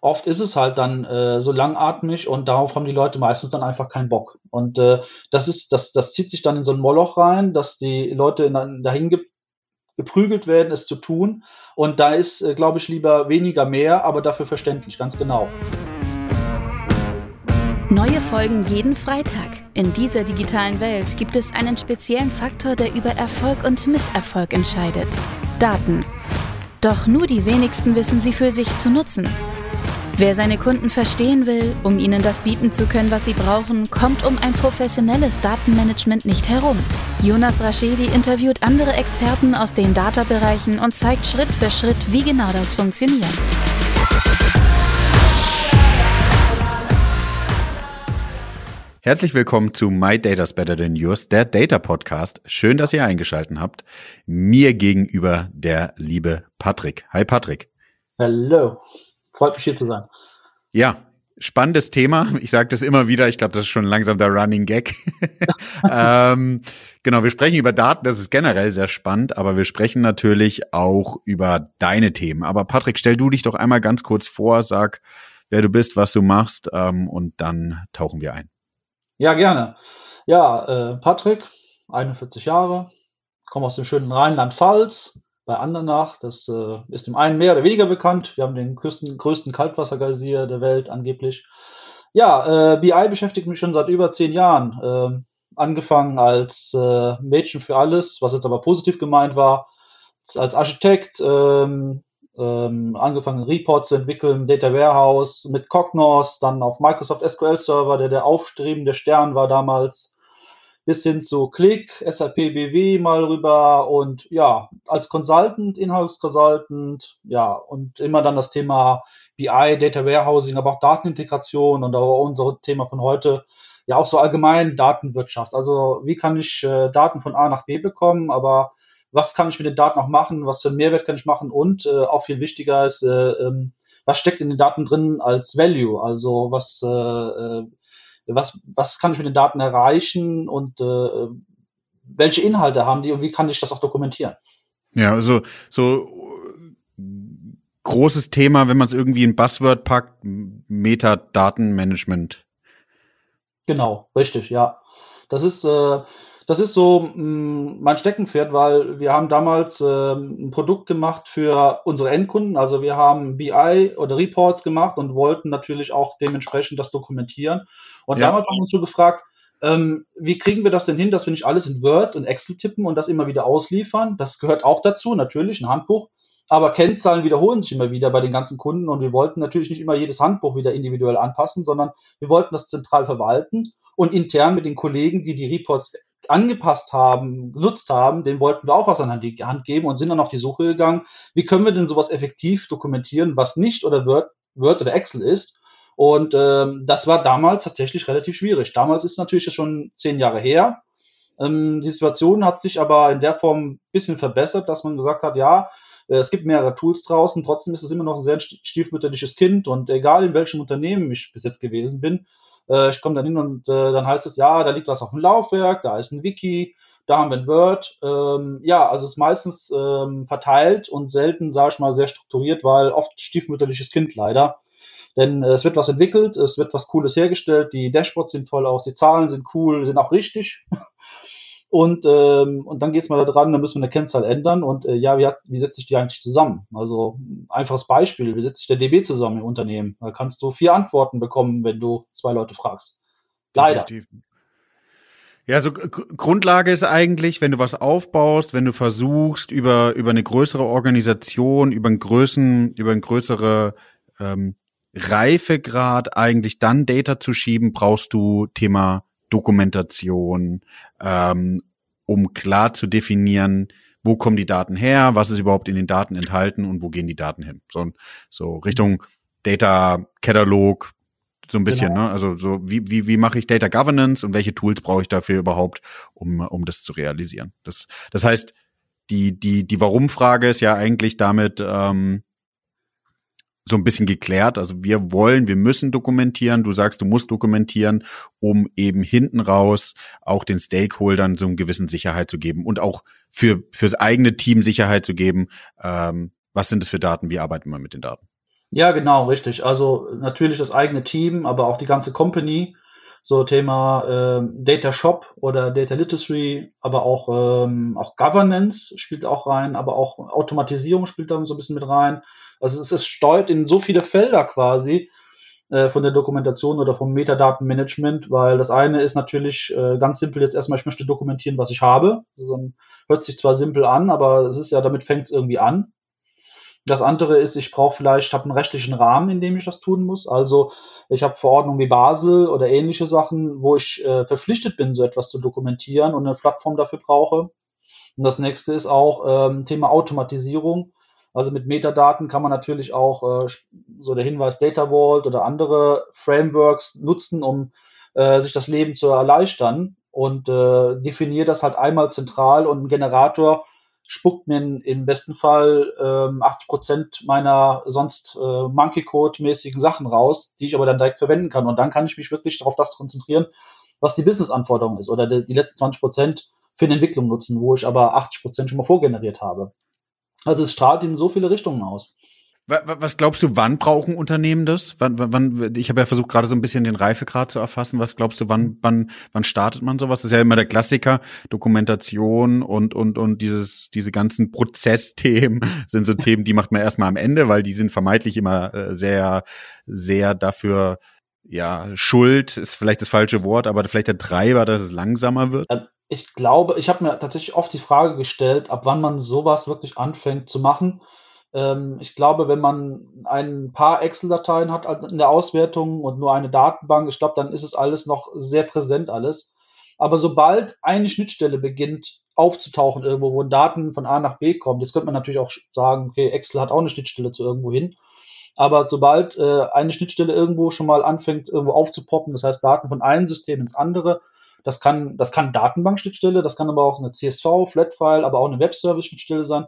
oft ist es halt dann äh, so langatmig und darauf haben die Leute meistens dann einfach keinen Bock. Und äh, das ist, das, das zieht sich dann in so ein Moloch rein, dass die Leute in, dahin ge geprügelt werden, es zu tun. Und da ist, äh, glaube ich, lieber weniger mehr, aber dafür verständlich, ganz genau. Neue Folgen jeden Freitag. In dieser digitalen Welt gibt es einen speziellen Faktor, der über Erfolg und Misserfolg entscheidet. Daten. Doch nur die wenigsten wissen sie für sich zu nutzen. Wer seine Kunden verstehen will, um ihnen das bieten zu können, was sie brauchen, kommt um ein professionelles Datenmanagement nicht herum. Jonas Raschedi interviewt andere Experten aus den Data-Bereichen und zeigt Schritt für Schritt, wie genau das funktioniert. Herzlich willkommen zu My Data's Better Than Yours, der Data Podcast. Schön, dass ihr eingeschaltet habt. Mir gegenüber der liebe Patrick. Hi Patrick. Hallo. Freut mich hier zu sein. Ja, spannendes Thema. Ich sage das immer wieder. Ich glaube, das ist schon langsam der Running Gag. ähm, genau, wir sprechen über Daten. Das ist generell sehr spannend, aber wir sprechen natürlich auch über deine Themen. Aber Patrick, stell du dich doch einmal ganz kurz vor, sag, wer du bist, was du machst, ähm, und dann tauchen wir ein. Ja, gerne. Ja, äh, Patrick, 41 Jahre, komme aus dem schönen Rheinland-Pfalz, bei Andernach. Das äh, ist dem einen mehr oder weniger bekannt. Wir haben den größten, größten Kaltwassergeysir der Welt angeblich. Ja, äh, BI beschäftigt mich schon seit über zehn Jahren. Äh, angefangen als äh, Mädchen für alles, was jetzt aber positiv gemeint war, als Architekt, ähm, ähm, angefangen Report zu entwickeln, Data Warehouse mit Cognos, dann auf Microsoft SQL Server, der der aufstrebende Stern war damals bis hin zu Click, SAP BW mal rüber und ja, als Consultant, Inhouse Consultant, ja, und immer dann das Thema BI, Data Warehousing, aber auch Datenintegration und auch unser Thema von heute, ja, auch so allgemein Datenwirtschaft. Also, wie kann ich äh, Daten von A nach B bekommen, aber was kann ich mit den Daten auch machen, was für einen Mehrwert kann ich machen und äh, auch viel wichtiger ist, äh, ähm, was steckt in den Daten drin als Value, also was, äh, äh was, was kann ich mit den Daten erreichen und äh, welche Inhalte haben die und wie kann ich das auch dokumentieren? Ja, also so großes Thema, wenn man es irgendwie in Buzzword packt, Metadatenmanagement. Genau, richtig, ja. Das ist, äh, das ist so mh, mm, mein Steckenpferd, weil wir haben damals äh, ein Produkt gemacht für unsere Endkunden. Also wir haben BI oder Reports gemacht und wollten natürlich auch dementsprechend das dokumentieren. Und ja. damals haben wir uns so gefragt, ähm, wie kriegen wir das denn hin, dass wir nicht alles in Word und Excel tippen und das immer wieder ausliefern? Das gehört auch dazu, natürlich, ein Handbuch. Aber Kennzahlen wiederholen sich immer wieder bei den ganzen Kunden und wir wollten natürlich nicht immer jedes Handbuch wieder individuell anpassen, sondern wir wollten das zentral verwalten und intern mit den Kollegen, die die Reports angepasst haben, genutzt haben, den wollten wir auch was an die Hand geben und sind dann auf die Suche gegangen, wie können wir denn sowas effektiv dokumentieren, was nicht oder Word, Word oder Excel ist und ähm, das war damals tatsächlich relativ schwierig. Damals ist natürlich schon zehn Jahre her. Ähm, die Situation hat sich aber in der Form ein bisschen verbessert, dass man gesagt hat, ja, äh, es gibt mehrere Tools draußen, trotzdem ist es immer noch ein sehr stiefmütterliches Kind und egal in welchem Unternehmen ich bis jetzt gewesen bin, äh, ich komme dann hin und äh, dann heißt es, ja, da liegt was auf dem Laufwerk, da ist ein Wiki, da haben wir ein Word. Ähm, ja, also es ist meistens ähm, verteilt und selten, sage ich mal, sehr strukturiert, weil oft stiefmütterliches Kind leider. Denn äh, es wird was entwickelt, es wird was Cooles hergestellt, die Dashboards sehen toll aus, die Zahlen sind cool, sind auch richtig. Und, ähm, und dann geht's mal da dran, dann müssen wir eine Kennzahl ändern. Und äh, ja, wie, hat, wie setzt sich die eigentlich zusammen? Also einfaches Beispiel, wie setzt sich der DB zusammen im Unternehmen? Da kannst du vier Antworten bekommen, wenn du zwei Leute fragst. Leider. Ja, so Grundlage ist eigentlich, wenn du was aufbaust, wenn du versuchst, über, über eine größere Organisation, über einen größeren, über eine größere ähm, Reifegrad eigentlich dann Data zu schieben, brauchst du Thema Dokumentation, ähm, um klar zu definieren, wo kommen die Daten her, was ist überhaupt in den Daten enthalten und wo gehen die Daten hin. So, so Richtung Data Katalog, so ein bisschen, genau. ne? Also so wie, wie, wie mache ich Data Governance und welche Tools brauche ich dafür überhaupt, um, um das zu realisieren. Das, das heißt, die, die, die Warum-Frage ist ja eigentlich damit, ähm, so ein bisschen geklärt. Also wir wollen, wir müssen dokumentieren. Du sagst, du musst dokumentieren, um eben hinten raus auch den Stakeholdern so einen gewissen Sicherheit zu geben und auch für fürs eigene Team Sicherheit zu geben. Ähm, was sind das für Daten? Wie arbeiten wir mit den Daten? Ja, genau, richtig. Also natürlich das eigene Team, aber auch die ganze Company. So Thema äh, Data Shop oder Data Literacy, aber auch, ähm, auch Governance spielt auch rein, aber auch Automatisierung spielt da so ein bisschen mit rein. Also es ist steuert in so viele Felder quasi äh, von der Dokumentation oder vom Metadatenmanagement, weil das eine ist natürlich äh, ganz simpel jetzt erstmal, ich möchte dokumentieren, was ich habe. Also, hört sich zwar simpel an, aber es ist ja, damit fängt es irgendwie an. Das andere ist, ich brauche vielleicht, habe einen rechtlichen Rahmen, in dem ich das tun muss. Also ich habe Verordnungen wie Basel oder ähnliche Sachen, wo ich äh, verpflichtet bin, so etwas zu dokumentieren und eine Plattform dafür brauche. Und das nächste ist auch ähm, Thema Automatisierung. Also mit Metadaten kann man natürlich auch äh, so der Hinweis Data Vault oder andere Frameworks nutzen, um äh, sich das Leben zu erleichtern und äh, definiere das halt einmal zentral und ein Generator spuckt mir im besten Fall ähm, 80 Prozent meiner sonst äh, Monkey Code mäßigen Sachen raus, die ich aber dann direkt verwenden kann. Und dann kann ich mich wirklich darauf das konzentrieren, was die Business-Anforderung ist oder die, die letzten 20 Prozent für eine Entwicklung nutzen, wo ich aber 80 Prozent schon mal vorgeneriert habe. Also es strahlt in so viele Richtungen aus. Was glaubst du, wann brauchen Unternehmen das? Wann, wann, ich habe ja versucht, gerade so ein bisschen den Reifegrad zu erfassen. Was glaubst du, wann, wann, wann startet man sowas? Das ist ja immer der Klassiker. Dokumentation und, und, und dieses, diese ganzen Prozessthemen sind so Themen, die macht man erstmal am Ende, weil die sind vermeintlich immer äh, sehr, sehr dafür, ja, Schuld ist vielleicht das falsche Wort, aber vielleicht der Treiber, dass es langsamer wird. Ich glaube, ich habe mir tatsächlich oft die Frage gestellt, ab wann man sowas wirklich anfängt zu machen ähm, ich glaube, wenn man ein paar Excel-Dateien hat in der Auswertung und nur eine Datenbank, ich glaube, dann ist es alles noch sehr präsent alles. Aber sobald eine Schnittstelle beginnt aufzutauchen irgendwo, wo Daten von A nach B kommen, jetzt könnte man natürlich auch sagen, okay, Excel hat auch eine Schnittstelle zu irgendwo hin. Aber sobald äh, eine Schnittstelle irgendwo schon mal anfängt, irgendwo aufzupoppen, das heißt Daten von einem System ins andere, das kann, das kann Datenbankschnittstelle, das kann aber auch eine CSV, Flatfile, aber auch eine Webservice-Schnittstelle sein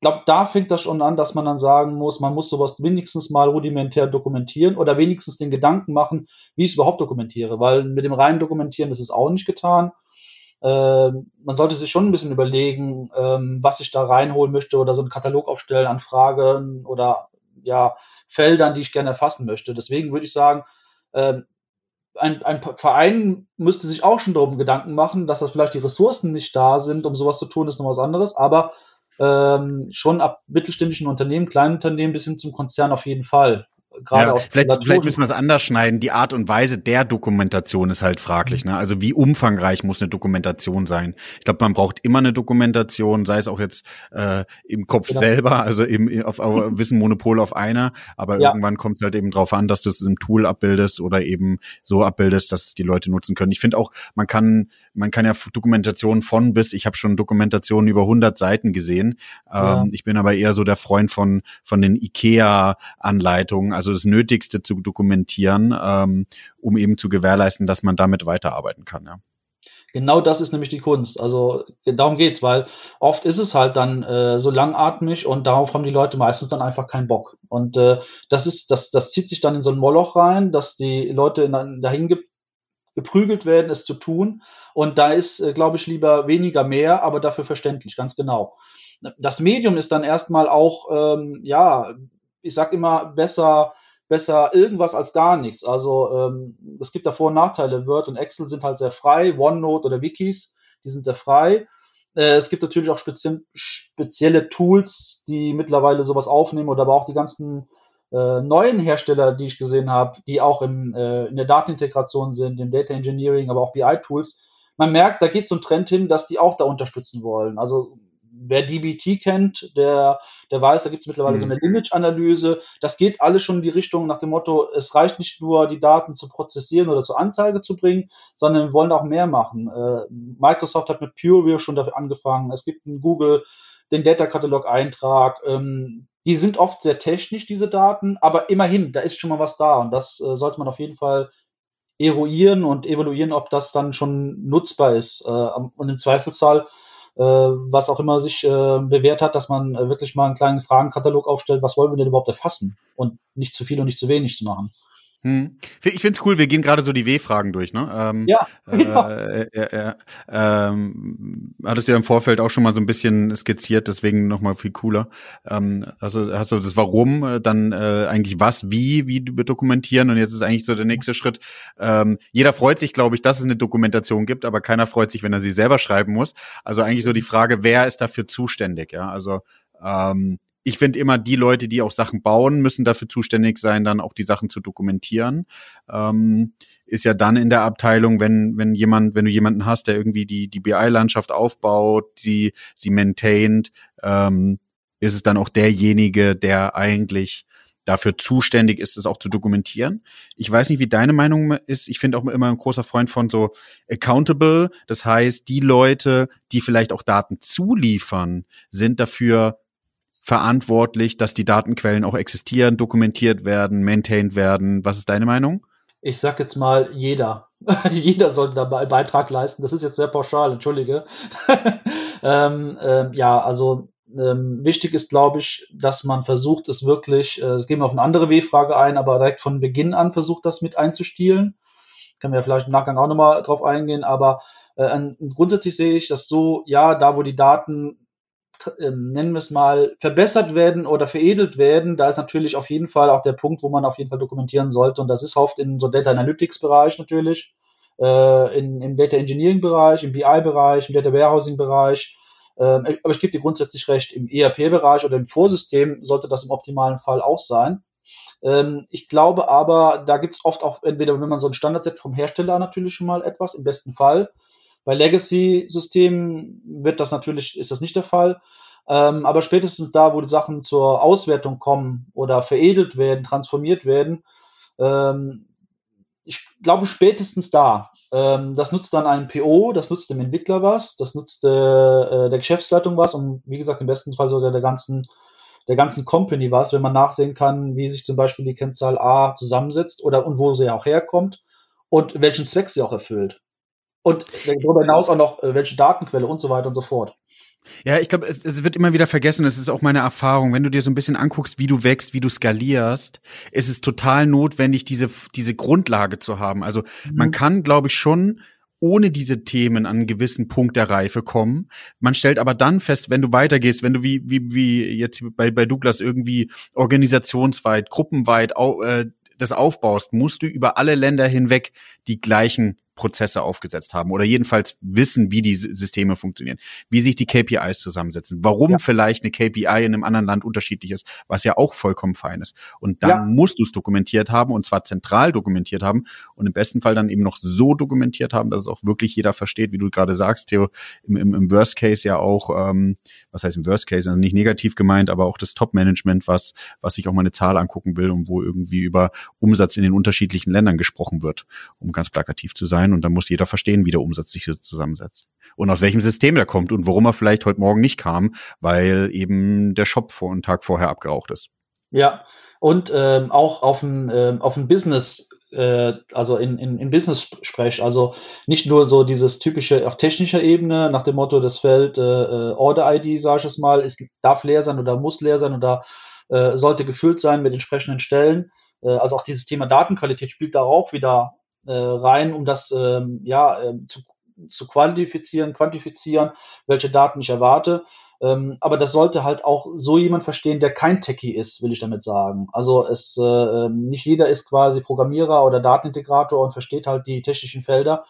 glaube, da fängt das schon an, dass man dann sagen muss, man muss sowas wenigstens mal rudimentär dokumentieren oder wenigstens den Gedanken machen, wie ich es überhaupt dokumentiere, weil mit dem reinen Dokumentieren ist es auch nicht getan. Ähm, man sollte sich schon ein bisschen überlegen, ähm, was ich da reinholen möchte oder so einen Katalog aufstellen an Fragen oder ja, Feldern, die ich gerne erfassen möchte. Deswegen würde ich sagen, ähm, ein, ein Verein müsste sich auch schon darum Gedanken machen, dass das vielleicht die Ressourcen nicht da sind, um sowas zu tun, ist noch was anderes, aber ähm, schon ab mittelständischen Unternehmen, kleinen Unternehmen bis hin zum Konzern auf jeden Fall gerade ja, aus vielleicht, vielleicht müssen wir es anders schneiden. Die Art und Weise der Dokumentation ist halt fraglich. Ne? Also wie umfangreich muss eine Dokumentation sein? Ich glaube, man braucht immer eine Dokumentation, sei es auch jetzt äh, im Kopf genau. selber, also im, auf, auf Wissenmonopol auf einer. Aber ja. irgendwann kommt es halt eben drauf an, dass du es im Tool abbildest oder eben so abbildest, dass es die Leute nutzen können. Ich finde auch, man kann, man kann ja Dokumentationen von bis. Ich habe schon Dokumentationen über 100 Seiten gesehen. Ja. Ähm, ich bin aber eher so der Freund von von den IKEA-Anleitungen also das Nötigste zu dokumentieren, ähm, um eben zu gewährleisten, dass man damit weiterarbeiten kann. Ja. Genau das ist nämlich die Kunst. Also darum geht's, weil oft ist es halt dann äh, so langatmig und darauf haben die Leute meistens dann einfach keinen Bock. Und äh, das ist, das, das zieht sich dann in so ein Moloch rein, dass die Leute in, dahin ge geprügelt werden, es zu tun. Und da ist, äh, glaube ich, lieber weniger mehr, aber dafür verständlich, ganz genau. Das Medium ist dann erstmal auch, ähm, ja, ich sag immer, besser, besser irgendwas als gar nichts. Also ähm, es gibt da Vor- und Nachteile. Word und Excel sind halt sehr frei, OneNote oder Wikis, die sind sehr frei. Äh, es gibt natürlich auch spezie spezielle Tools, die mittlerweile sowas aufnehmen oder aber auch die ganzen äh, neuen Hersteller, die ich gesehen habe, die auch im, äh, in der Datenintegration sind, im Data Engineering, aber auch BI-Tools. Man merkt, da geht so ein Trend hin, dass die auch da unterstützen wollen. Also wer DBT kennt, der, der weiß, da gibt es mittlerweile mhm. so eine Image-Analyse. Das geht alles schon in die Richtung nach dem Motto, es reicht nicht nur, die Daten zu prozessieren oder zur Anzeige zu bringen, sondern wir wollen auch mehr machen. Äh, Microsoft hat mit PureView schon dafür angefangen. Es gibt in Google den Data-Katalog-Eintrag. Ähm, die sind oft sehr technisch, diese Daten, aber immerhin, da ist schon mal was da und das äh, sollte man auf jeden Fall eruieren und evaluieren, ob das dann schon nutzbar ist. Äh, und im Zweifelsfall was auch immer sich äh, bewährt hat, dass man äh, wirklich mal einen kleinen Fragenkatalog aufstellt, was wollen wir denn überhaupt erfassen und nicht zu viel und nicht zu wenig zu machen. Hm. Ich finde es cool, wir gehen gerade so die W-Fragen durch, ne? Ähm, ja. Äh, äh, äh, ähm, hattest du ja im Vorfeld auch schon mal so ein bisschen skizziert, deswegen nochmal viel cooler. Ähm, also hast du das Warum, äh, dann äh, eigentlich was, wie, wie dokumentieren und jetzt ist eigentlich so der nächste Schritt. Ähm, jeder freut sich, glaube ich, dass es eine Dokumentation gibt, aber keiner freut sich, wenn er sie selber schreiben muss. Also eigentlich so die Frage, wer ist dafür zuständig, ja? Also ähm, ich finde immer, die Leute, die auch Sachen bauen, müssen dafür zuständig sein, dann auch die Sachen zu dokumentieren. Ähm, ist ja dann in der Abteilung, wenn, wenn jemand, wenn du jemanden hast, der irgendwie die, die BI-Landschaft aufbaut, sie, sie maintaint, ähm, ist es dann auch derjenige, der eigentlich dafür zuständig ist, es auch zu dokumentieren. Ich weiß nicht, wie deine Meinung ist. Ich finde auch immer ein großer Freund von so accountable. Das heißt, die Leute, die vielleicht auch Daten zuliefern, sind dafür verantwortlich, dass die Datenquellen auch existieren, dokumentiert werden, maintained werden. Was ist deine Meinung? Ich sag jetzt mal jeder. jeder sollte dabei Beitrag leisten. Das ist jetzt sehr pauschal, entschuldige. ähm, ähm, ja, also ähm, wichtig ist, glaube ich, dass man versucht, es wirklich, äh, es gehen wir auf eine andere W-Frage ein, aber direkt von Beginn an versucht, das mit einzustielen. Können wir vielleicht im Nachgang auch nochmal drauf eingehen, aber äh, grundsätzlich sehe ich das so, ja, da wo die Daten ähm, nennen wir es mal, verbessert werden oder veredelt werden, da ist natürlich auf jeden Fall auch der Punkt, wo man auf jeden Fall dokumentieren sollte. Und das ist oft in so Data Analytics Bereich natürlich, äh, in, im Data Engineering Bereich, im BI Bereich, im Data Warehousing Bereich. Ähm, aber ich gebe dir grundsätzlich recht, im ERP-Bereich oder im Vorsystem sollte das im optimalen Fall auch sein. Ähm, ich glaube aber, da gibt es oft auch, entweder wenn man so ein Standard setzt vom Hersteller natürlich schon mal etwas, im besten Fall, bei Legacy-Systemen wird das natürlich, ist das nicht der Fall. Ähm, aber spätestens da, wo die Sachen zur Auswertung kommen oder veredelt werden, transformiert werden, ähm, ich glaube spätestens da. Ähm, das nutzt dann ein PO, das nutzt dem Entwickler was, das nutzt äh, äh, der Geschäftsleitung was und wie gesagt im besten Fall sogar der ganzen der ganzen Company was, wenn man nachsehen kann, wie sich zum Beispiel die Kennzahl A zusammensetzt oder und wo sie auch herkommt und welchen Zweck sie auch erfüllt. Und darüber hinaus auch noch, äh, welche Datenquelle und so weiter und so fort. Ja, ich glaube, es, es, wird immer wieder vergessen, das ist auch meine Erfahrung. Wenn du dir so ein bisschen anguckst, wie du wächst, wie du skalierst, ist es total notwendig, diese, diese Grundlage zu haben. Also mhm. man kann, glaube ich, schon ohne diese Themen an einen gewissen Punkt der Reife kommen. Man stellt aber dann fest, wenn du weitergehst, wenn du wie, wie, wie jetzt bei, bei Douglas irgendwie organisationsweit, gruppenweit au, äh, das aufbaust, musst du über alle Länder hinweg die gleichen Prozesse aufgesetzt haben oder jedenfalls wissen, wie die Systeme funktionieren, wie sich die KPIs zusammensetzen, warum ja. vielleicht eine KPI in einem anderen Land unterschiedlich ist, was ja auch vollkommen fein ist. Und dann ja. musst du es dokumentiert haben und zwar zentral dokumentiert haben und im besten Fall dann eben noch so dokumentiert haben, dass es auch wirklich jeder versteht, wie du gerade sagst, Theo, im, im, im Worst Case ja auch, ähm, was heißt im Worst Case, also nicht negativ gemeint, aber auch das Top-Management, was, was sich auch mal eine Zahl angucken will und wo irgendwie über Umsatz in den unterschiedlichen Ländern gesprochen wird, um ganz plakativ zu sein sein und dann muss jeder verstehen, wie der Umsatz sich so zusammensetzt. Und aus welchem System der kommt und warum er vielleicht heute Morgen nicht kam, weil eben der Shop vor einen Tag vorher abgeraucht ist. Ja, und ähm, auch auf dem ähm, auf dem Business, äh, also in, in, in Business-Sprech, also nicht nur so dieses typische auf technischer Ebene nach dem Motto, das Feld äh, äh Order-ID, sage ich es mal, ist, darf leer sein oder muss leer sein oder äh, sollte gefüllt sein mit entsprechenden Stellen. Äh, also auch dieses Thema Datenqualität spielt da auch wieder äh, rein, um das ähm, ja, äh, zu, zu quantifizieren, quantifizieren, welche Daten ich erwarte. Ähm, aber das sollte halt auch so jemand verstehen, der kein Techie ist, will ich damit sagen. Also es äh, ähm, nicht jeder ist quasi Programmierer oder Datenintegrator und versteht halt die technischen Felder.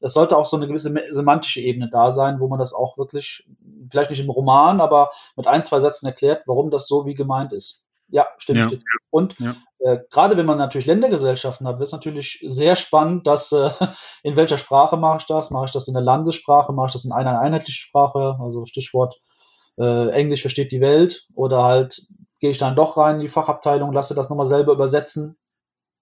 Es sollte auch so eine gewisse semantische Ebene da sein, wo man das auch wirklich, vielleicht nicht im Roman, aber mit ein, zwei Sätzen erklärt, warum das so wie gemeint ist. Ja, stimmt. Ja. Und ja. Äh, gerade wenn man natürlich Ländergesellschaften hat, wird es natürlich sehr spannend, dass äh, in welcher Sprache mache ich das? Mache ich das in der Landessprache? Mache ich das in einer einheitlichen Sprache? Also Stichwort äh, Englisch versteht die Welt oder halt gehe ich dann doch rein in die Fachabteilung, lasse das nochmal selber übersetzen.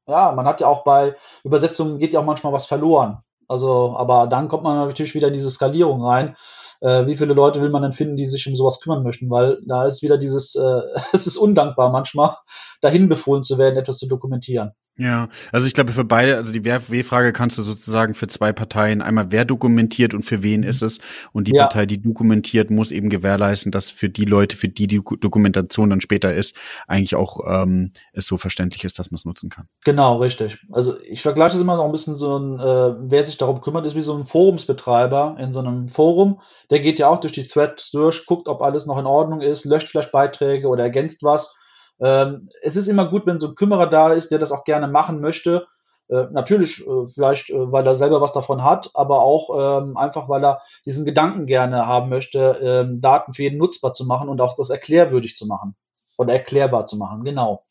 Ja, man hat ja auch bei Übersetzungen geht ja auch manchmal was verloren. Also, aber dann kommt man natürlich wieder in diese Skalierung rein äh, wie viele Leute will man denn finden, die sich um sowas kümmern möchten, weil da ist wieder dieses, äh, es ist undankbar manchmal, dahin befohlen zu werden, etwas zu dokumentieren. Ja, also ich glaube für beide, also die W-Frage kannst du sozusagen für zwei Parteien einmal wer dokumentiert und für wen ist es und die ja. Partei, die dokumentiert, muss eben gewährleisten, dass für die Leute, für die die Dokumentation dann später ist, eigentlich auch ähm, es so verständlich ist, dass man es nutzen kann. Genau, richtig. Also ich vergleiche es immer noch ein bisschen so ein, äh, wer sich darum kümmert, ist wie so ein Forumsbetreiber in so einem Forum. Der geht ja auch durch die Threads durch, guckt, ob alles noch in Ordnung ist, löscht vielleicht Beiträge oder ergänzt was ähm, es ist immer gut, wenn so ein Kümmerer da ist, der das auch gerne machen möchte. Äh, natürlich, äh, vielleicht, äh, weil er selber was davon hat, aber auch ähm, einfach, weil er diesen Gedanken gerne haben möchte, ähm, Daten für jeden nutzbar zu machen und auch das erklärwürdig zu machen oder erklärbar zu machen. Genau.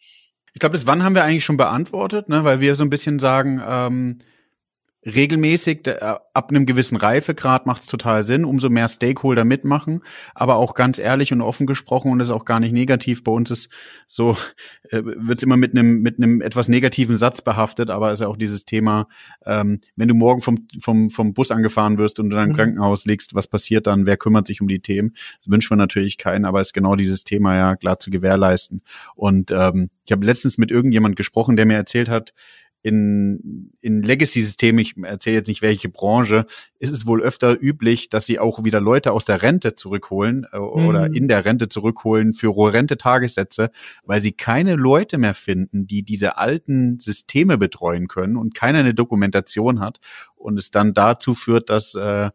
Ich glaube, das Wann haben wir eigentlich schon beantwortet, ne? weil wir so ein bisschen sagen, ähm, regelmäßig, äh, ab einem gewissen Reifegrad macht es total Sinn, umso mehr Stakeholder mitmachen, aber auch ganz ehrlich und offen gesprochen und das ist auch gar nicht negativ. Bei uns ist so, äh, wird es immer mit einem mit einem etwas negativen Satz behaftet, aber ist ja auch dieses Thema, ähm, wenn du morgen vom, vom, vom Bus angefahren wirst und in dein mhm. Krankenhaus liegst, was passiert dann? Wer kümmert sich um die Themen? Das wünscht man natürlich keinen, aber ist genau dieses Thema ja klar zu gewährleisten. Und ähm, ich habe letztens mit irgendjemand gesprochen, der mir erzählt hat, in, in Legacy-Systemen, ich erzähle jetzt nicht welche Branche, ist es wohl öfter üblich, dass sie auch wieder Leute aus der Rente zurückholen äh, mhm. oder in der Rente zurückholen für Rente-Tagessätze, weil sie keine Leute mehr finden, die diese alten Systeme betreuen können und keiner eine Dokumentation hat und es dann dazu führt, dass äh,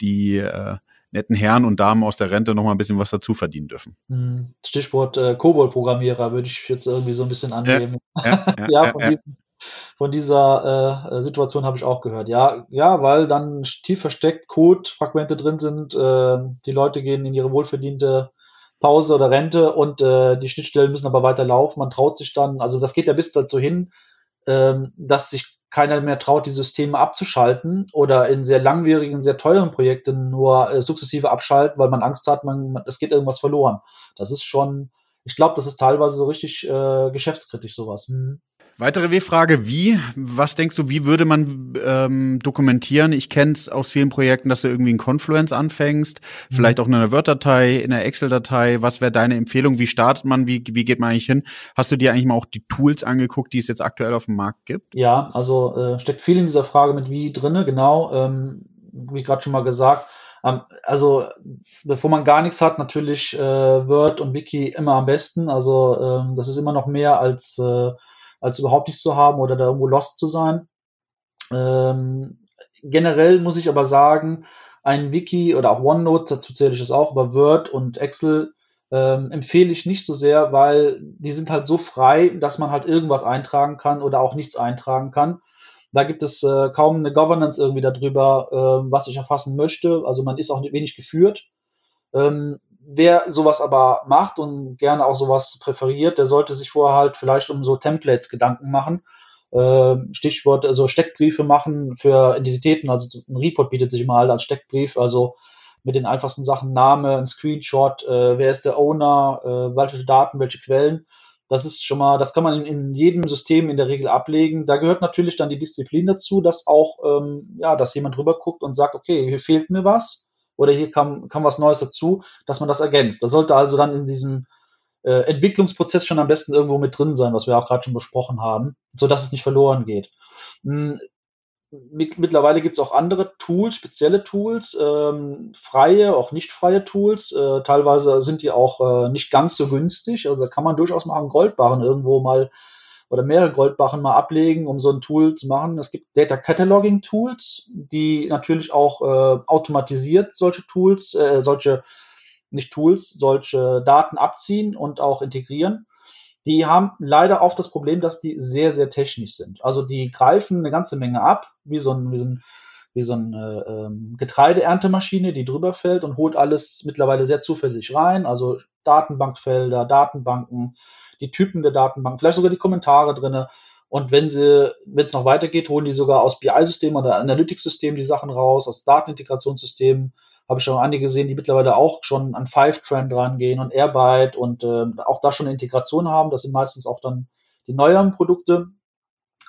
die äh, netten Herren und Damen aus der Rente noch mal ein bisschen was dazu verdienen dürfen. Mhm. Stichwort äh, COBOL-Programmierer würde ich jetzt irgendwie so ein bisschen annehmen. Ja, ja, ja, ja, ja von dieser äh, Situation habe ich auch gehört. Ja, ja, weil dann tief versteckt Code-Fragmente drin sind. Äh, die Leute gehen in ihre wohlverdiente Pause oder Rente und äh, die Schnittstellen müssen aber weiter laufen. Man traut sich dann, also das geht ja bis dazu hin, ähm, dass sich keiner mehr traut, die Systeme abzuschalten oder in sehr langwierigen, sehr teuren Projekten nur äh, sukzessive abschalten, weil man Angst hat, man, es geht irgendwas verloren. Das ist schon, ich glaube, das ist teilweise so richtig äh, geschäftskritisch sowas. Hm. Weitere W-Frage, wie? Was denkst du, wie würde man ähm, dokumentieren? Ich kenne es aus vielen Projekten, dass du irgendwie in Confluence anfängst, mhm. vielleicht auch in einer Word-Datei, in einer Excel-Datei. Was wäre deine Empfehlung? Wie startet man? Wie, wie geht man eigentlich hin? Hast du dir eigentlich mal auch die Tools angeguckt, die es jetzt aktuell auf dem Markt gibt? Ja, also äh, steckt viel in dieser Frage mit wie drinne, genau. Ähm, wie gerade schon mal gesagt, ähm, also bevor man gar nichts hat, natürlich äh, Word und Wiki immer am besten. Also ähm, das ist immer noch mehr als äh, als überhaupt nichts zu haben oder da irgendwo lost zu sein. Ähm, generell muss ich aber sagen, ein Wiki oder auch OneNote, dazu zähle ich es auch, aber Word und Excel ähm, empfehle ich nicht so sehr, weil die sind halt so frei, dass man halt irgendwas eintragen kann oder auch nichts eintragen kann. Da gibt es äh, kaum eine Governance irgendwie darüber, äh, was ich erfassen möchte. Also man ist auch wenig geführt. Ähm, wer sowas aber macht und gerne auch sowas präferiert, der sollte sich vorher halt vielleicht um so Templates Gedanken machen. Äh, Stichwort, also Steckbriefe machen für Identitäten. Also ein Report bietet sich mal als Steckbrief, also mit den einfachsten Sachen Name, ein Screenshot, äh, wer ist der Owner, äh, welche Daten, welche Quellen. Das ist schon mal, das kann man in, in, jedem System in der Regel ablegen. Da gehört natürlich dann die Disziplin dazu, dass auch, ähm, ja, dass jemand drüber guckt und sagt, okay, hier fehlt mir was oder hier kam, kam was Neues dazu, dass man das ergänzt. Das sollte also dann in diesem äh, Entwicklungsprozess schon am besten irgendwo mit drin sein, was wir auch gerade schon besprochen haben, so dass es nicht verloren geht. Hm, mittlerweile gibt es auch andere Tools, spezielle Tools, ähm, freie, auch nicht freie Tools. Äh, teilweise sind die auch äh, nicht ganz so günstig. Also da kann man durchaus mal einen Goldbarren irgendwo mal oder mehrere Goldbarren mal ablegen, um so ein Tool zu machen. Es gibt Data Cataloging Tools, die natürlich auch äh, automatisiert solche Tools, äh, solche, nicht Tools, solche Daten abziehen und auch integrieren. Die haben leider oft das Problem, dass die sehr, sehr technisch sind. Also die greifen eine ganze Menge ab, wie so ein, wie so ein, wie so eine ähm, Getreideerntemaschine, die drüber fällt und holt alles mittlerweile sehr zufällig rein. Also Datenbankfelder, Datenbanken, die Typen der Datenbank, vielleicht sogar die Kommentare drinne. Und wenn sie, wenn es noch weitergeht, holen die sogar aus BI-Systemen oder Analytics-Systemen die Sachen raus, aus Datenintegrationssystemen. Habe ich schon einige gesehen, die mittlerweile auch schon an Five-Trend rangehen und Airbyte und äh, auch da schon eine Integration haben. Das sind meistens auch dann die neueren Produkte.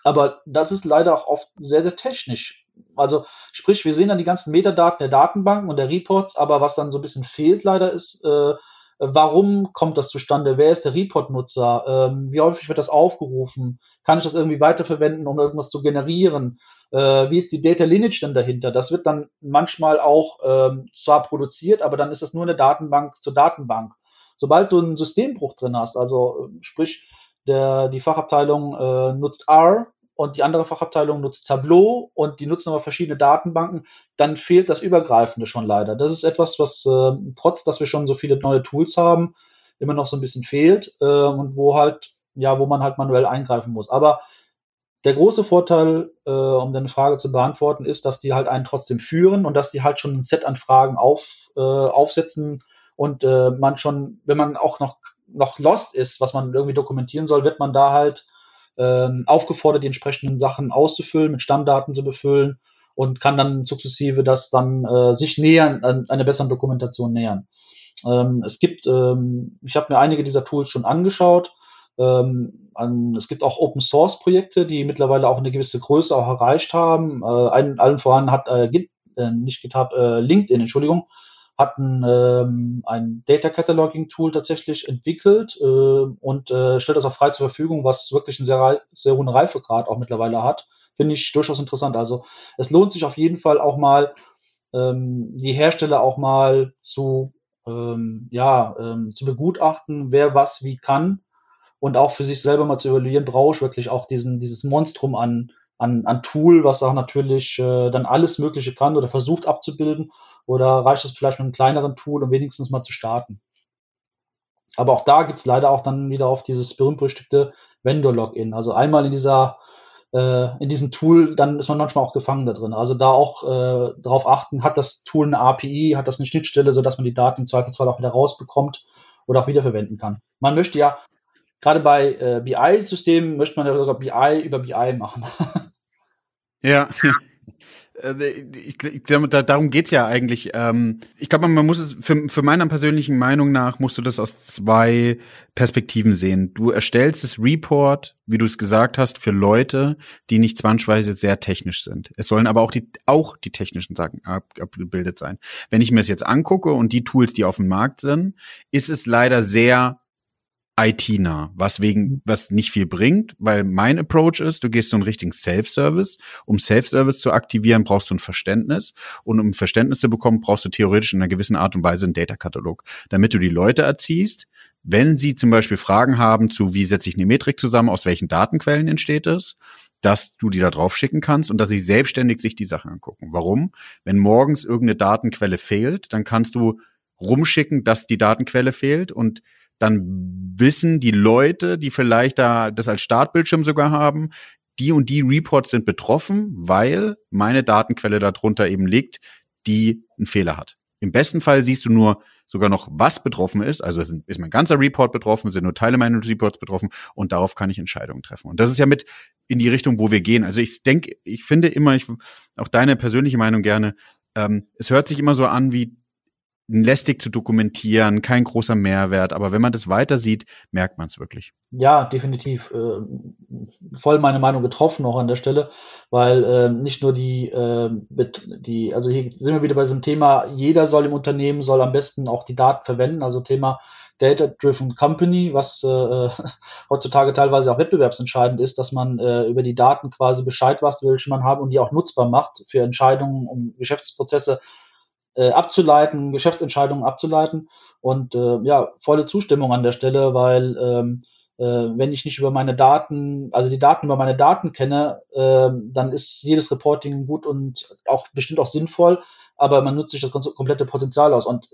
Aber das ist leider auch oft sehr, sehr technisch. Also sprich, wir sehen dann die ganzen Metadaten der Datenbanken und der Reports, aber was dann so ein bisschen fehlt leider ist, äh, warum kommt das zustande? Wer ist der Report-Nutzer? Ähm, wie häufig wird das aufgerufen? Kann ich das irgendwie weiterverwenden, um irgendwas zu generieren? Äh, wie ist die Data Lineage denn dahinter? Das wird dann manchmal auch ähm, zwar produziert, aber dann ist das nur eine Datenbank zur Datenbank. Sobald du einen Systembruch drin hast, also sprich, der, die Fachabteilung äh, nutzt R und die andere Fachabteilung nutzt Tableau und die nutzen aber verschiedene Datenbanken, dann fehlt das Übergreifende schon leider. Das ist etwas, was äh, trotz, dass wir schon so viele neue Tools haben, immer noch so ein bisschen fehlt äh, und wo halt, ja, wo man halt manuell eingreifen muss. Aber der große Vorteil, äh, um deine Frage zu beantworten, ist, dass die halt einen trotzdem führen und dass die halt schon ein Set an Fragen auf, äh, aufsetzen und äh, man schon, wenn man auch noch, noch lost ist, was man irgendwie dokumentieren soll, wird man da halt ähm, aufgefordert, die entsprechenden Sachen auszufüllen, mit Stammdaten zu befüllen und kann dann sukzessive das dann äh, sich nähern, an einer besseren Dokumentation nähern. Ähm, es gibt, ähm, ich habe mir einige dieser Tools schon angeschaut ähm, an, es gibt auch Open Source Projekte, die mittlerweile auch eine gewisse Größe auch erreicht haben. Äh, ein, allen voran hat äh, Git, äh, nicht GitHub, äh, LinkedIn, Entschuldigung, hat ein, ähm, ein Data Cataloging Tool tatsächlich entwickelt äh, und äh, stellt das auch frei zur Verfügung, was wirklich einen sehr, sehr hohen Reifegrad auch mittlerweile hat. Finde ich durchaus interessant. Also es lohnt sich auf jeden Fall auch mal, ähm, die Hersteller auch mal zu, ähm, ja, ähm, zu begutachten, wer was wie kann und auch für sich selber mal zu evaluieren, brauche ich wirklich auch diesen, dieses Monstrum an, an, an Tool, was auch natürlich äh, dann alles Mögliche kann oder versucht abzubilden, oder reicht es vielleicht mit einem kleineren Tool, um wenigstens mal zu starten. Aber auch da gibt es leider auch dann wieder auf dieses berühmt-berüchtigte Vendor-Login. Also einmal in dieser äh, in diesem Tool, dann ist man manchmal auch gefangen da drin. Also da auch äh, darauf achten, hat das Tool eine API, hat das eine Schnittstelle, sodass man die Daten im Zweifelsfall auch wieder rausbekommt oder auch wiederverwenden kann. Man möchte ja gerade bei äh, BI-Systemen möchte man ja sogar BI über BI machen. ja. Äh, ich, ich darum geht's ja eigentlich. Ähm, ich glaube, man muss es, für, für meiner persönlichen Meinung nach, musst du das aus zwei Perspektiven sehen. Du erstellst das Report, wie du es gesagt hast, für Leute, die nicht zwangsweise sehr technisch sind. Es sollen aber auch die, auch die technischen Sachen abgebildet sein. Wenn ich mir das jetzt angucke und die Tools, die auf dem Markt sind, ist es leider sehr IT-nah, was wegen, mhm. was nicht viel bringt, weil mein Approach ist, du gehst so einen richtigen Self-Service. Um Self-Service zu aktivieren, brauchst du ein Verständnis. Und um Verständnis zu bekommen, brauchst du theoretisch in einer gewissen Art und Weise einen Data-Katalog, damit du die Leute erziehst, wenn sie zum Beispiel Fragen haben zu, wie setze ich eine Metrik zusammen, aus welchen Datenquellen entsteht es, dass du die da drauf schicken kannst und dass sie selbstständig sich die Sachen angucken. Warum? Wenn morgens irgendeine Datenquelle fehlt, dann kannst du rumschicken, dass die Datenquelle fehlt und dann wissen die Leute, die vielleicht da das als Startbildschirm sogar haben, die und die Reports sind betroffen, weil meine Datenquelle darunter eben liegt, die einen Fehler hat. Im besten Fall siehst du nur sogar noch, was betroffen ist. Also ist mein ganzer Report betroffen, sind nur Teile meines Reports betroffen und darauf kann ich Entscheidungen treffen. Und das ist ja mit in die Richtung, wo wir gehen. Also ich denke, ich finde immer, ich, auch deine persönliche Meinung gerne, ähm, es hört sich immer so an wie lästig zu dokumentieren, kein großer Mehrwert, aber wenn man das weiter sieht, merkt man es wirklich. Ja, definitiv. Äh, voll meine Meinung getroffen auch an der Stelle, weil äh, nicht nur die, äh, die, also hier sind wir wieder bei diesem Thema, jeder soll im Unternehmen, soll am besten auch die Daten verwenden, also Thema Data-Driven Company, was äh, heutzutage teilweise auch wettbewerbsentscheidend ist, dass man äh, über die Daten quasi Bescheid weiß, welche man hat und die auch nutzbar macht für Entscheidungen, um Geschäftsprozesse äh, abzuleiten, Geschäftsentscheidungen abzuleiten. Und äh, ja, volle Zustimmung an der Stelle, weil ähm, äh, wenn ich nicht über meine Daten, also die Daten über meine Daten kenne, äh, dann ist jedes Reporting gut und auch bestimmt auch sinnvoll, aber man nutzt sich das komplette Potenzial aus. Und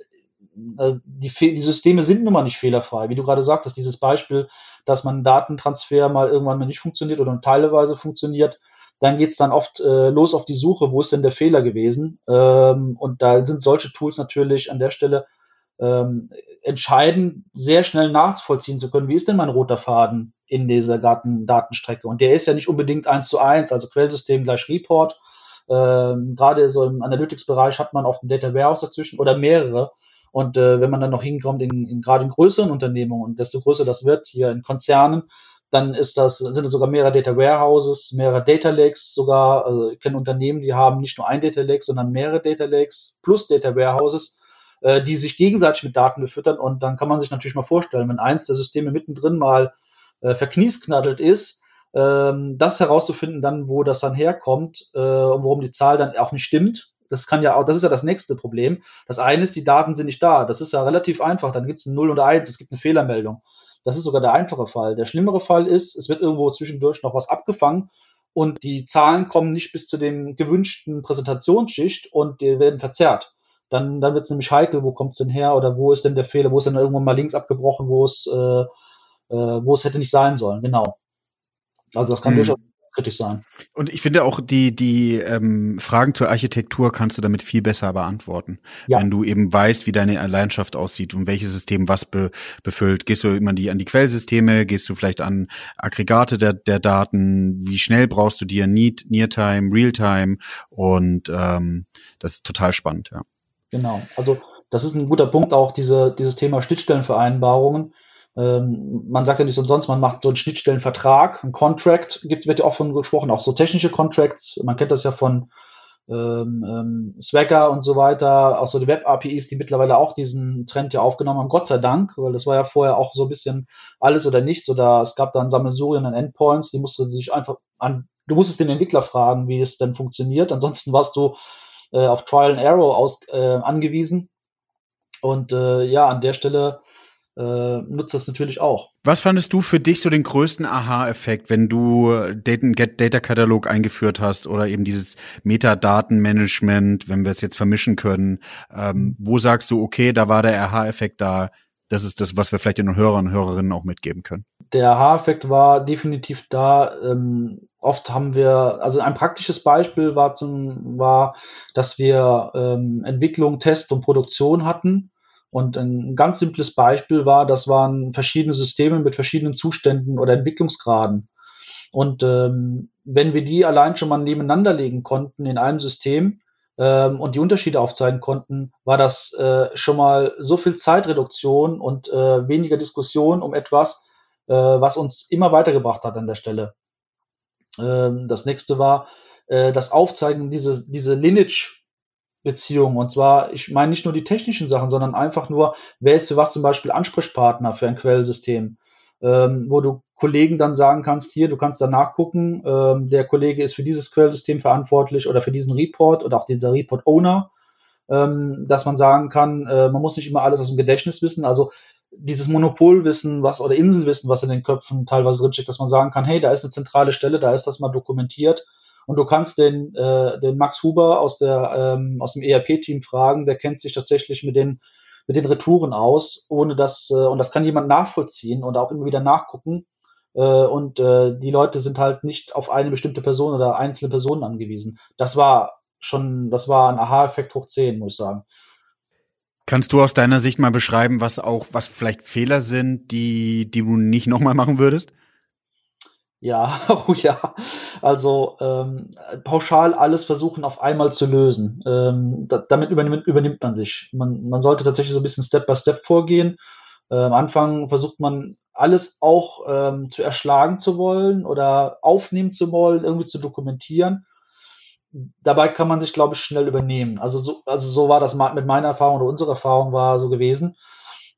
äh, die, die Systeme sind nun mal nicht fehlerfrei. Wie du gerade sagtest, dieses Beispiel, dass man Datentransfer mal irgendwann mal nicht funktioniert oder teilweise funktioniert, dann geht's dann oft äh, los auf die Suche, wo ist denn der Fehler gewesen? Ähm, und da sind solche Tools natürlich an der Stelle ähm, entscheidend, sehr schnell nachvollziehen zu können, wie ist denn mein roter Faden in dieser Daten Datenstrecke? Und der ist ja nicht unbedingt eins zu eins, also Quellsystem gleich Report. Ähm, Gerade so im Analytics-Bereich hat man oft ein Data Warehouse dazwischen oder mehrere. Und äh, wenn man dann noch hinkommt, in, in gerade in größeren Unternehmungen und desto größer das wird, hier in Konzernen, dann ist das, sind es sogar mehrere Data Warehouses, mehrere Data Lakes sogar. Also ich kenne Unternehmen, die haben nicht nur ein Data Lake, sondern mehrere Data Lakes plus Data Warehouses. äh, die sich gegenseitig mit Daten befüttern. Und dann kann man sich natürlich mal vorstellen, wenn eins der Systeme mittendrin mal äh, verkniesknaddelt ist, ähm, das herauszufinden dann, wo das dann herkommt äh, und warum die Zahl dann auch nicht stimmt. Das kann ja auch, das ist ja das nächste Problem. Das eine ist, die Daten sind nicht da. Das ist ja relativ einfach. Dann gibt es ein 0 oder 1, es gibt eine Fehlermeldung. Das ist sogar der einfache Fall. Der schlimmere Fall ist, es wird irgendwo zwischendurch noch was abgefangen und die Zahlen kommen nicht bis zu dem gewünschten Präsentationsschicht und die werden verzerrt. Dann, dann wird es nämlich heikel, wo kommt es denn her oder wo ist denn der Fehler, wo ist denn irgendwann mal links abgebrochen, wo es, äh, äh, wo es hätte nicht sein sollen. Genau. Also das kann hm. durchaus kritisch sein. Und ich finde auch die, die ähm, Fragen zur Architektur kannst du damit viel besser beantworten. Ja. Wenn du eben weißt, wie deine Landschaft aussieht und welches System was be, befüllt. Gehst du immer die, an die Quellsysteme, gehst du vielleicht an Aggregate der, der Daten, wie schnell brauchst du dir Need, Near-Time, Real-Time und ähm, das ist total spannend, ja. Genau, also das ist ein guter Punkt, auch diese, dieses Thema Schnittstellenvereinbarungen ähm, man sagt ja nicht umsonst, man macht so einen Schnittstellenvertrag, ein Contract, gibt, wird ja auch von gesprochen, auch so technische Contracts. Man kennt das ja von ähm, ähm, Swagger und so weiter, auch so die Web-APIs, die mittlerweile auch diesen Trend ja aufgenommen haben, Gott sei Dank, weil das war ja vorher auch so ein bisschen alles oder nichts oder es gab dann Sammelsurien an Endpoints, die musst du sich einfach an, du musstest den Entwickler fragen, wie es denn funktioniert, ansonsten warst du äh, auf Trial and Error aus, äh, angewiesen. Und äh, ja, an der Stelle nutzt das natürlich auch. Was fandest du für dich so den größten Aha-Effekt, wenn du Data, Get Data Katalog eingeführt hast oder eben dieses Metadatenmanagement, wenn wir es jetzt vermischen können? Ähm, wo sagst du, okay, da war der Aha-Effekt da? Das ist das, was wir vielleicht den Hörern und Hörerinnen auch mitgeben können. Der Aha-Effekt war definitiv da. Ähm, oft haben wir, also ein praktisches Beispiel war, zum, war dass wir ähm, Entwicklung, Test und Produktion hatten und ein ganz simples Beispiel war, das waren verschiedene Systeme mit verschiedenen Zuständen oder Entwicklungsgraden. Und ähm, wenn wir die allein schon mal nebeneinander legen konnten in einem System ähm, und die Unterschiede aufzeigen konnten, war das äh, schon mal so viel Zeitreduktion und äh, weniger Diskussion um etwas, äh, was uns immer weitergebracht hat an der Stelle. Ähm, das nächste war äh, das Aufzeigen, diese, diese Lineage Beziehung. Und zwar, ich meine nicht nur die technischen Sachen, sondern einfach nur, wer ist für was zum Beispiel Ansprechpartner für ein Quellsystem, ähm, wo du Kollegen dann sagen kannst, hier, du kannst da nachgucken, ähm, der Kollege ist für dieses Quellsystem verantwortlich oder für diesen Report oder auch dieser Report-Owner, ähm, dass man sagen kann, äh, man muss nicht immer alles aus dem Gedächtnis wissen, also dieses Monopolwissen, was oder Inselwissen, was in den Köpfen teilweise drinsteckt, dass man sagen kann, hey, da ist eine zentrale Stelle, da ist das mal dokumentiert und du kannst den, äh, den Max Huber aus, der, ähm, aus dem ERP-Team fragen, der kennt sich tatsächlich mit den, mit den Retouren aus, ohne dass, äh, und das kann jemand nachvollziehen und auch immer wieder nachgucken. Äh, und äh, die Leute sind halt nicht auf eine bestimmte Person oder einzelne Personen angewiesen. Das war schon, das war ein Aha-Effekt hoch 10, muss ich sagen. Kannst du aus deiner Sicht mal beschreiben, was auch, was vielleicht Fehler sind, die, die du nicht nochmal machen würdest? Ja, oh ja. Also ähm, pauschal alles versuchen auf einmal zu lösen. Ähm, da, damit übernimmt, übernimmt man sich. Man, man sollte tatsächlich so ein bisschen Step by Step vorgehen. Äh, am Anfang versucht man alles auch ähm, zu erschlagen zu wollen oder aufnehmen zu wollen, irgendwie zu dokumentieren. Dabei kann man sich, glaube ich, schnell übernehmen. Also so, also so war das mit meiner Erfahrung oder unsere Erfahrung war so gewesen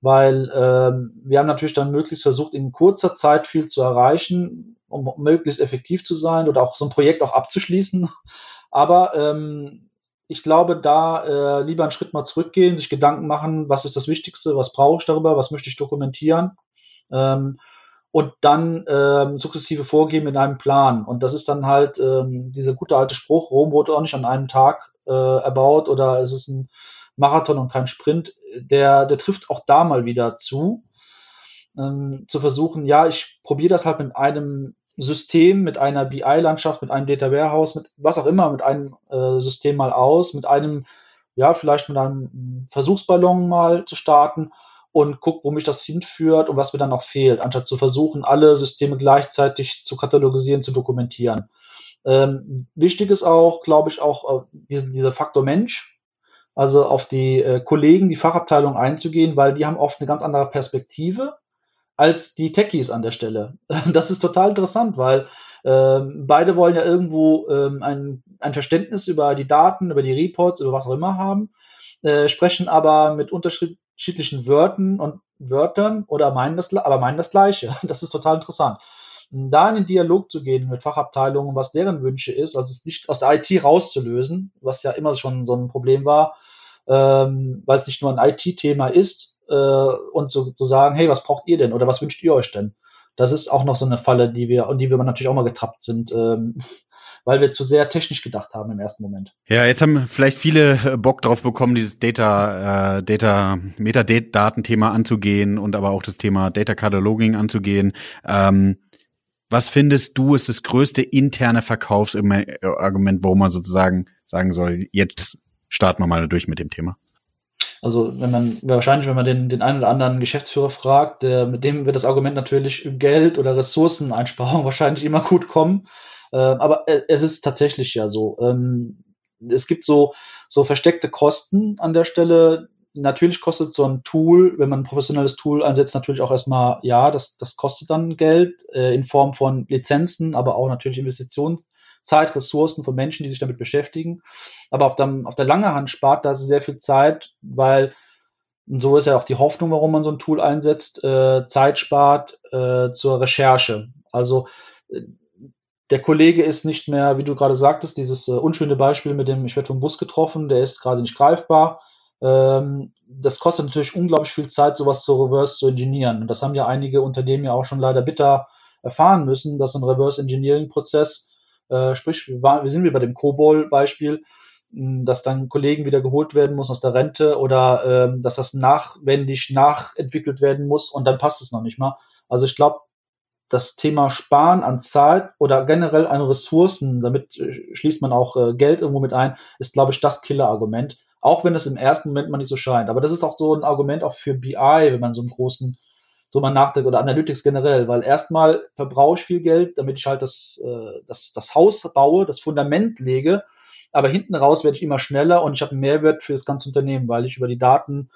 weil ähm, wir haben natürlich dann möglichst versucht, in kurzer Zeit viel zu erreichen, um möglichst effektiv zu sein oder auch so ein Projekt auch abzuschließen. Aber ähm, ich glaube, da äh, lieber einen Schritt mal zurückgehen, sich Gedanken machen, was ist das Wichtigste, was brauche ich darüber, was möchte ich dokumentieren ähm, und dann ähm, sukzessive vorgehen mit einem Plan. Und das ist dann halt ähm, dieser gute alte Spruch, Rom wurde auch nicht an einem Tag äh, erbaut oder es ist ein Marathon und kein Sprint, der, der trifft auch da mal wieder zu. Ähm, zu versuchen, ja, ich probiere das halt mit einem System, mit einer BI-Landschaft, mit einem Data Warehouse, mit was auch immer, mit einem äh, System mal aus, mit einem, ja, vielleicht mit einem Versuchsballon mal zu starten und guck, wo mich das hinführt und was mir dann noch fehlt, anstatt zu versuchen, alle Systeme gleichzeitig zu katalogisieren, zu dokumentieren. Ähm, wichtig ist auch, glaube ich, auch äh, diesen, dieser Faktor Mensch, also auf die äh, Kollegen, die Fachabteilung einzugehen, weil die haben oft eine ganz andere Perspektive als die Techies an der Stelle. Das ist total interessant, weil ähm, beide wollen ja irgendwo ähm, ein, ein Verständnis über die Daten, über die Reports, über was auch immer haben. äh, sprechen aber mit unterschiedlichen Wörtern und Wörtern oder meinen das, aber meinen das Gleiche. Das ist total interessant. Da in den Dialog zu gehen mit Fachabteilungen, was deren Wünsche ist, also es nicht aus der IT rauszulösen, was ja immer schon so ein Problem war, ähm, weil es nicht nur ein IT-Thema ist, äh, und zu, zu sagen, hey, was braucht ihr denn oder was wünscht ihr euch denn? Das ist auch noch so eine Falle, die wir, und die wir natürlich auch mal getrappt sind, ähm, weil wir zu sehr technisch gedacht haben im ersten Moment. Ja, jetzt haben vielleicht viele äh, Bock drauf bekommen, dieses Data, äh, Data, Metadatenthema anzugehen und aber auch das Thema Data Cataloging anzugehen. Ähm, was findest du ist das größte interne Verkaufsargument, warum man sozusagen sagen soll, jetzt starten wir mal durch mit dem Thema? Also wenn man wahrscheinlich, wenn man den, den einen oder anderen Geschäftsführer fragt, der, mit dem wird das Argument natürlich Geld oder Ressourceneinsparung wahrscheinlich immer gut kommen. Äh, aber es ist tatsächlich ja so. Ähm, es gibt so, so versteckte Kosten an der Stelle. Natürlich kostet so ein Tool, wenn man ein professionelles Tool einsetzt, natürlich auch erstmal, ja, das, das kostet dann Geld äh, in Form von Lizenzen, aber auch natürlich Investitionszeit, Ressourcen von Menschen, die sich damit beschäftigen. Aber auf der, auf der langen Hand spart das sehr viel Zeit, weil und so ist ja auch die Hoffnung, warum man so ein Tool einsetzt, äh, Zeit spart äh, zur Recherche. Also äh, der Kollege ist nicht mehr, wie du gerade sagtest, dieses äh, unschöne Beispiel mit dem, ich werde vom Bus getroffen, der ist gerade nicht greifbar. Ähm, das kostet natürlich unglaublich viel Zeit, sowas zu reverse zu engineeren. Und das haben ja einige Unternehmen ja auch schon leider bitter erfahren müssen, dass ein Reverse Engineering Prozess, äh, sprich, wir, sind wie bei dem COBOL-Beispiel, dass dann Kollegen wieder geholt werden muss aus der Rente oder ähm, dass das nachwendig nachentwickelt werden muss und dann passt es noch nicht mal. Also ich glaube, das Thema Sparen an Zeit oder generell an Ressourcen, damit äh, schließt man auch äh, Geld irgendwo mit ein, ist, glaube ich, das Killer-Argument. Auch wenn es im ersten Moment mal nicht so scheint. Aber das ist auch so ein Argument auch für BI, wenn man so einen großen, so mal nachdenkt, oder Analytics generell, weil erstmal verbrauche ich viel Geld, damit ich halt das, äh, das, das Haus baue, das Fundament lege. Aber hinten raus werde ich immer schneller und ich habe einen Mehrwert für das ganze Unternehmen, weil ich über die Daten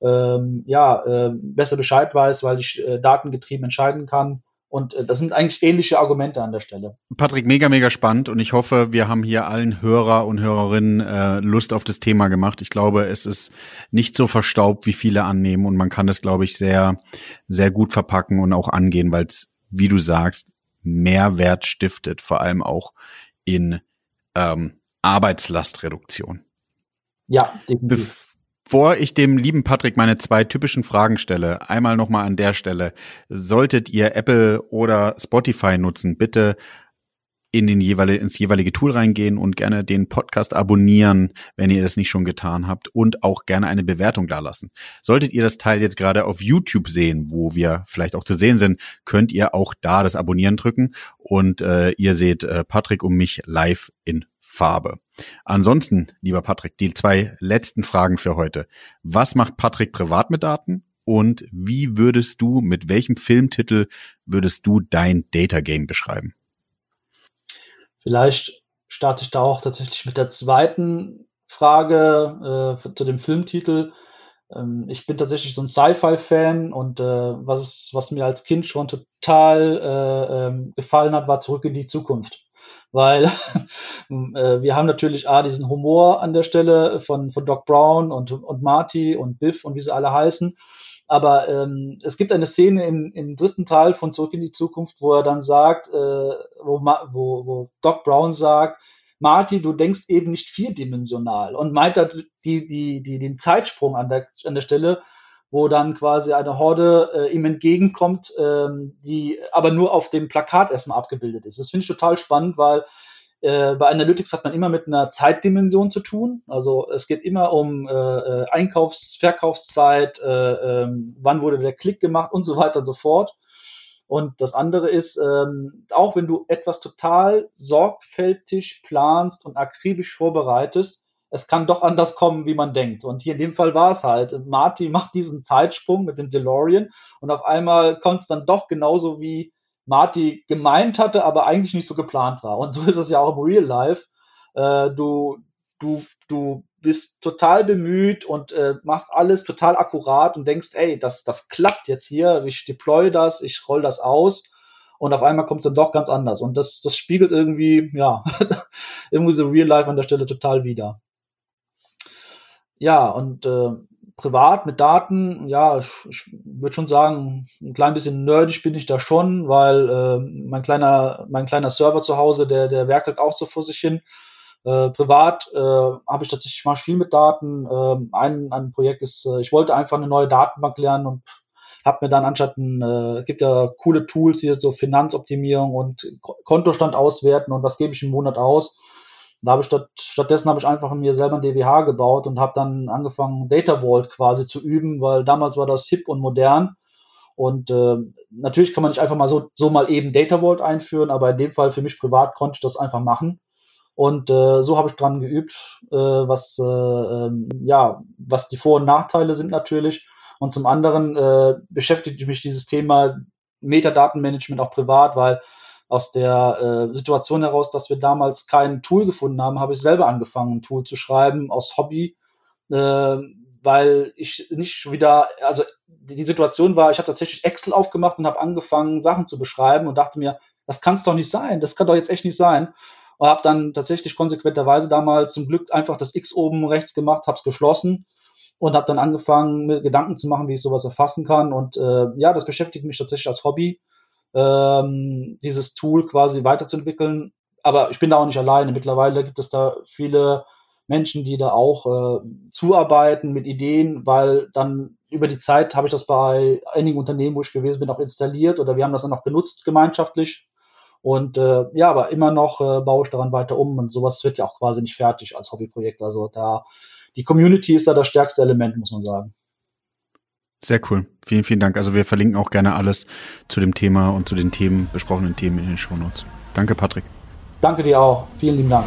ähm, ja, äh, besser Bescheid weiß, weil ich äh, datengetrieben entscheiden kann und äh, das sind eigentlich ähnliche Argumente an der Stelle. Patrick, mega, mega spannend. Und ich hoffe, wir haben hier allen Hörer und Hörerinnen äh, Lust auf das Thema gemacht. Ich glaube, es ist nicht so verstaubt, wie viele annehmen. Und man kann das, glaube ich, sehr, sehr gut verpacken und auch angehen, weil es, wie du sagst, Mehrwert stiftet, vor allem auch in ähm, Arbeitslastreduktion. Ja, definitiv. Bevor ich dem lieben Patrick meine zwei typischen Fragen stelle, einmal nochmal an der Stelle, solltet ihr Apple oder Spotify nutzen, bitte in den jeweilige, ins jeweilige Tool reingehen und gerne den Podcast abonnieren, wenn ihr das nicht schon getan habt und auch gerne eine Bewertung dalassen. Solltet ihr das Teil jetzt gerade auf YouTube sehen, wo wir vielleicht auch zu sehen sind, könnt ihr auch da das Abonnieren drücken und äh, ihr seht äh, Patrick und mich live in Farbe. Ansonsten, lieber Patrick, die zwei letzten Fragen für heute. Was macht Patrick privat mit Daten? Und wie würdest du, mit welchem Filmtitel würdest du dein Data Game beschreiben? Vielleicht starte ich da auch tatsächlich mit der zweiten Frage äh, zu dem Filmtitel. Ähm, ich bin tatsächlich so ein Sci-Fi-Fan und äh, was, was mir als Kind schon total äh, ähm, gefallen hat, war Zurück in die Zukunft weil äh, wir haben natürlich A, diesen Humor an der Stelle von, von Doc Brown und, und Marty und Biff und wie sie alle heißen. Aber ähm, es gibt eine Szene im, im dritten Teil von Zurück in die Zukunft, wo er dann sagt, äh, wo, wo, wo Doc Brown sagt, Marty, du denkst eben nicht vierdimensional und meint da die, die, die, den Zeitsprung an der, an der Stelle, wo dann quasi eine Horde äh, ihm entgegenkommt, ähm, die aber nur auf dem Plakat erstmal abgebildet ist. Das finde ich total spannend, weil äh, bei Analytics hat man immer mit einer Zeitdimension zu tun. Also es geht immer um äh, äh Einkaufs-, Verkaufszeit, äh, ähm, wann wurde der Klick gemacht und so weiter und so fort. Und das andere ist, ähm, auch wenn du etwas total sorgfältig planst und akribisch vorbereitest, es kann doch anders kommen, wie man denkt. Und hier in dem Fall war es halt. Marty macht diesen Zeitsprung mit dem DeLorean und auf einmal kommt es dann doch genauso, wie Marty gemeint hatte, aber eigentlich nicht so geplant war. Und so ist es ja auch im Real Life. Äh, du, du, du bist total bemüht und äh, machst alles total akkurat und denkst, ey, das, das klappt jetzt hier, ich deploy das, ich roll das aus und auf einmal kommt es dann doch ganz anders. Und das, das spiegelt irgendwie, ja, irgendwie so Real Life an der Stelle total wieder. Ja, und äh, privat mit Daten, ja, ich, ich würde schon sagen, ein klein bisschen nerdig bin ich da schon, weil äh, mein kleiner, mein kleiner Server zu Hause, der, der werkelt auch so vor sich hin. Äh, privat äh, habe ich tatsächlich mal viel mit Daten. Äh, ein, ein Projekt ist, äh, ich wollte einfach eine neue Datenbank lernen und habe mir dann anstatt ein, äh, gibt ja coole Tools hier, so Finanzoptimierung und Kontostand auswerten und was gebe ich im Monat aus. Da habe ich statt, stattdessen habe ich einfach mir selber ein DWH gebaut und habe dann angefangen, Data Vault quasi zu üben, weil damals war das hip und modern. Und äh, natürlich kann man nicht einfach mal so, so mal eben Data Vault einführen, aber in dem Fall für mich privat konnte ich das einfach machen. Und äh, so habe ich dran geübt, äh, was äh, ähm, ja, was die Vor- und Nachteile sind natürlich. Und zum anderen äh, beschäftigt mich dieses Thema Metadatenmanagement auch privat, weil aus der äh, Situation heraus, dass wir damals kein Tool gefunden haben, habe ich selber angefangen, ein Tool zu schreiben aus Hobby, äh, weil ich nicht wieder, also die Situation war, ich habe tatsächlich Excel aufgemacht und habe angefangen, Sachen zu beschreiben und dachte mir, das kann es doch nicht sein, das kann doch jetzt echt nicht sein. Und habe dann tatsächlich konsequenterweise damals zum Glück einfach das X oben rechts gemacht, habe es geschlossen und habe dann angefangen, mir Gedanken zu machen, wie ich sowas erfassen kann. Und äh, ja, das beschäftigt mich tatsächlich als Hobby ähm, dieses Tool quasi weiterzuentwickeln. Aber ich bin da auch nicht alleine. Mittlerweile gibt es da viele Menschen, die da auch äh, zuarbeiten mit Ideen, weil dann über die Zeit habe ich das bei einigen Unternehmen, wo ich gewesen bin, auch installiert oder wir haben das dann auch genutzt gemeinschaftlich. Und äh, ja, aber immer noch äh, baue ich daran weiter um und sowas wird ja auch quasi nicht fertig als Hobbyprojekt. Also da die Community ist da das stärkste Element, muss man sagen. Sehr cool. Vielen, vielen Dank. Also wir verlinken auch gerne alles zu dem Thema und zu den Themen, besprochenen Themen in den Shownotes. Danke, Patrick. Danke dir auch. Vielen lieben Dank.